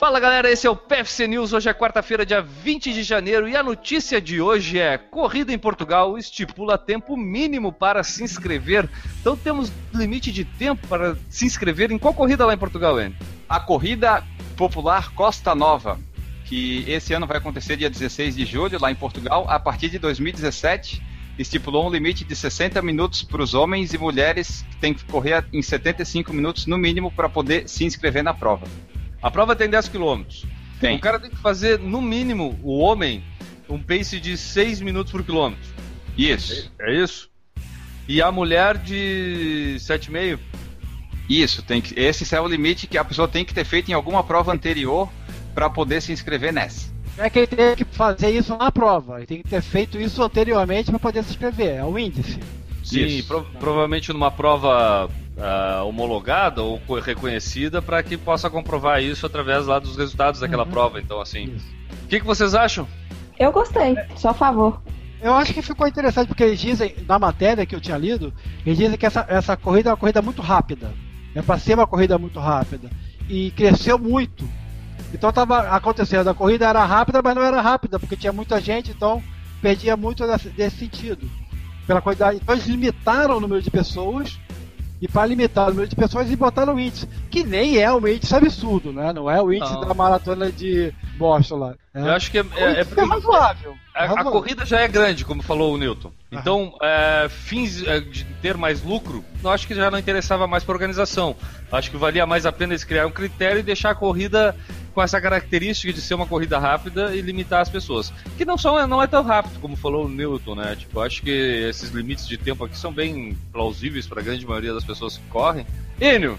Fala galera, esse é o PFC News. Hoje é quarta-feira, dia 20 de janeiro, e a notícia de hoje é: Corrida em Portugal estipula tempo mínimo para se inscrever. Então temos limite de tempo para se inscrever em qual corrida lá em Portugal, N? A corrida popular Costa Nova, que esse ano vai acontecer dia 16 de julho lá em Portugal, a partir de 2017 estipulou um limite de 60 minutos para os homens e mulheres que têm que correr em 75 minutos no mínimo para poder se inscrever na prova. A prova tem 10 km. Tem. O cara tem que fazer, no mínimo, o homem, um pace de 6 minutos por quilômetro. Isso. É isso? E a mulher de 7,5? Isso, tem que, esse é o limite que a pessoa tem que ter feito em alguma prova anterior para poder se inscrever nessa. Não é que ele tem que fazer isso na prova, ele tem que ter feito isso anteriormente para poder se inscrever, é o índice. Sim, pro- provavelmente numa prova ah, homologada ou co- reconhecida para que possa comprovar isso através lá dos resultados daquela Uhum. prova. Então, assim, o que, que vocês acham? Eu gostei, sou a favor. Eu acho que ficou interessante porque eles dizem, na matéria que eu tinha lido, eles dizem que essa, essa corrida é uma corrida muito rápida. É para ser uma corrida muito rápida. E cresceu muito. Então estava acontecendo, a corrida era rápida, mas não era rápida, porque tinha muita gente, então perdia muito desse, desse sentido. Pela quantidade. Então eles limitaram o número de pessoas, e para limitar o número de pessoas, eles botaram o índice. Que nem é um índice absurdo, né? Não é o índice Não. da maratona de Boston lá. É. Eu acho que é, O é- é índice é razoável. A, a razoável. corrida já é grande, como falou o Newton. Então, é, fins é, de ter mais lucro, eu acho que já não interessava mais para a organização. Acho que valia mais a pena eles criar um critério e deixar a corrida com essa característica de ser uma corrida rápida e limitar as pessoas. Que não, são, não é tão rápido, como falou o Newton, né? Tipo, acho que esses limites de tempo aqui são bem plausíveis para a grande maioria das pessoas que correm. Enio,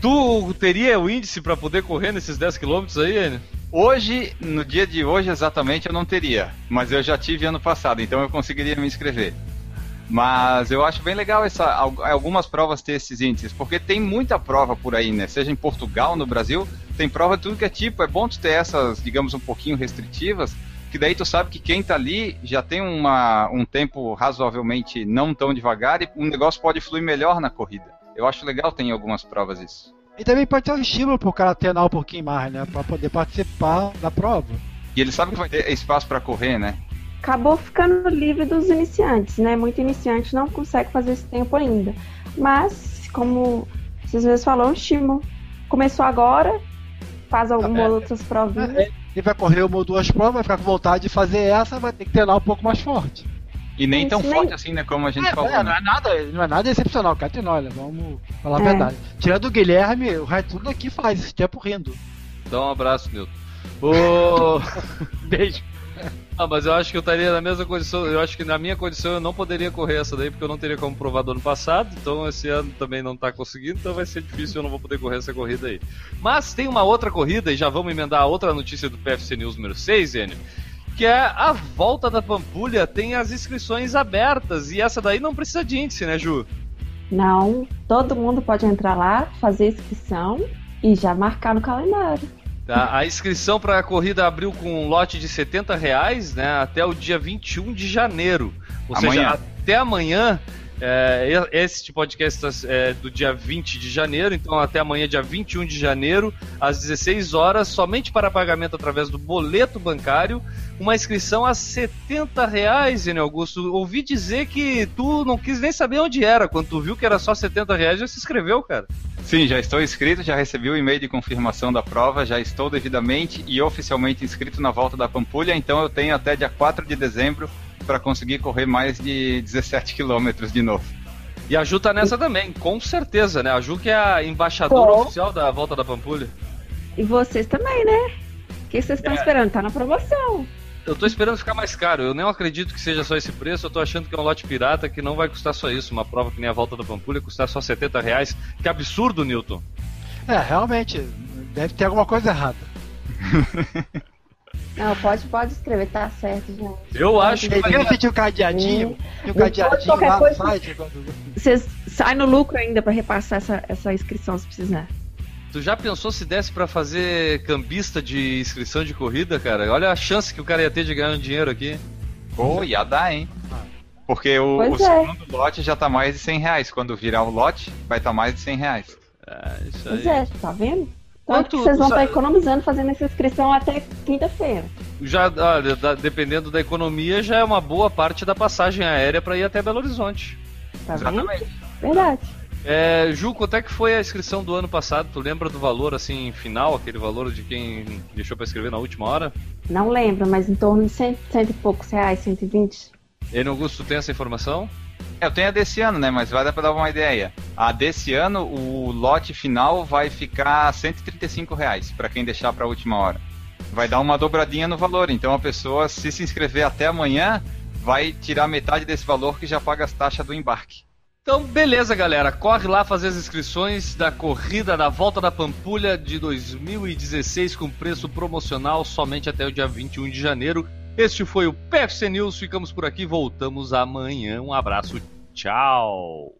tu teria o índice para poder correr nesses 10 km aí, Enio? Hoje, no dia de hoje exatamente, eu não teria, mas eu já tive ano passado, então eu conseguiria me inscrever. Mas eu acho bem legal essa, al- algumas provas ter esses índices, porque tem muita prova por aí, né? Seja em Portugal, no Brasil, tem prova de tudo que é tipo. É bom tu ter essas, digamos, um pouquinho restritivas, que daí tu sabe que quem tá ali já tem uma, um tempo razoavelmente não tão devagar e o negócio pode fluir melhor na corrida. Eu acho legal ter em algumas provas isso. E também pode ter um estímulo pro cara treinar um pouquinho mais, né? Pra poder participar da prova. E ele sabe que vai ter espaço para correr, né? Acabou ficando livre dos iniciantes, né? Muito iniciante não consegue fazer esse tempo ainda. Mas, como vocês mesmos falaram, é um estímulo. Começou agora, faz algumas É. outras provinhas. Ele vai correr uma ou duas provas, vai ficar com vontade de fazer essa, vai ter que treinar um pouco mais forte. E nem Isso tão nem- forte assim, né? Como a gente É, falou. é, não né? é nada, não é nada excepcional, cara treinou, olha, vamos falar a É. verdade. Tirando o Guilherme, o resto tudo aqui faz esse tempo rindo. Dá um abraço, Newton. Ô, Beijo. Ah, mas eu acho que eu estaria na mesma condição. Eu acho que na minha condição eu não poderia correr essa daí, porque eu não teria como provar do ano passado. Então esse ano também não tá conseguindo, então vai ser difícil, eu não vou poder correr essa corrida aí. Mas tem uma outra corrida, e já vamos emendar a outra notícia do PFC News número 6, Enio. Que é a volta da Pampulha tem as inscrições abertas. E essa daí não precisa de índice, né, Ju? Não, todo mundo pode entrar lá, fazer inscrição e já marcar no calendário. Tá, a inscrição para a corrida abriu com um lote de 70 reais né, até o dia 21 de janeiro. Ou seja, Amanhã. até amanhã. É, este podcast é do dia 20 de janeiro, então até amanhã, dia 21 de janeiro, às 16 horas, somente para pagamento através do boleto bancário, uma inscrição a 70 reais, Enio Augusto. Ouvi dizer que tu não quis nem saber onde era, quando tu viu que era só 70 reais, já se inscreveu, cara. Sim, já estou inscrito, já recebi o e-mail de confirmação da prova, já estou devidamente e oficialmente inscrito na volta da Pampulha, então eu tenho até dia 4 de dezembro para conseguir correr mais de 17 quilômetros de novo. E a Ju tá nessa também, com certeza, né? A Ju que é a embaixadora Tô. oficial da volta da Pampulha. E vocês também, né? O que vocês estão É. esperando? Tá na promoção. Eu tô esperando ficar mais caro. Eu nem acredito que seja só esse preço. Eu tô achando que é um lote pirata que não vai custar só isso. Uma prova que nem a volta da Pampulha custar só 70 reais. Que absurdo, Newton. É, realmente, deve ter alguma coisa errada. Não, pode, pode escrever, tá certo, gente. Eu acho que vai... que tinha um cadeadinho, tinha um Não cadeadinho lá no coisa. site. Vocês saem no lucro ainda pra repassar essa, essa inscrição se precisar. Tu já pensou se desse pra fazer cambista de inscrição de corrida, cara? Olha a chance que o cara ia ter de ganhar um dinheiro aqui. Pô, ia dar, hein? Porque o, Pois o é. segundo lote já tá mais de 100 reais. Quando virar o lote, vai estar mais de 100 reais. Ah, isso Pois aí. é, tá vendo? Tanto que vocês vão estar tá economizando fazendo essa inscrição até quinta-feira. Já, ah, dependendo da economia, já é uma boa parte da passagem aérea para ir até Belo Horizonte. Tá Exatamente. Verdade. É, Ju, quanto é que foi a inscrição do ano passado? Tu lembra do valor assim final, aquele valor de quem deixou para escrever na última hora? Não lembro, mas em torno de cento, cento e poucos reais, 120. E no Augusto tem essa informação? É, eu tenho a desse ano, né? Mas vai dar para dar uma ideia. A desse ano, o lote final vai ficar 135 reais para quem deixar para a última hora. Vai dar uma dobradinha no valor. Então a pessoa, se se inscrever até amanhã, vai tirar metade desse valor que já paga as taxas do embarque. Então, beleza, galera. Corre lá fazer as inscrições da corrida da Volta da Pampulha de 2016 com preço promocional somente até o dia 21 de janeiro. Este foi o PFC News. Ficamos por aqui. Voltamos amanhã. Um abraço. Tchau.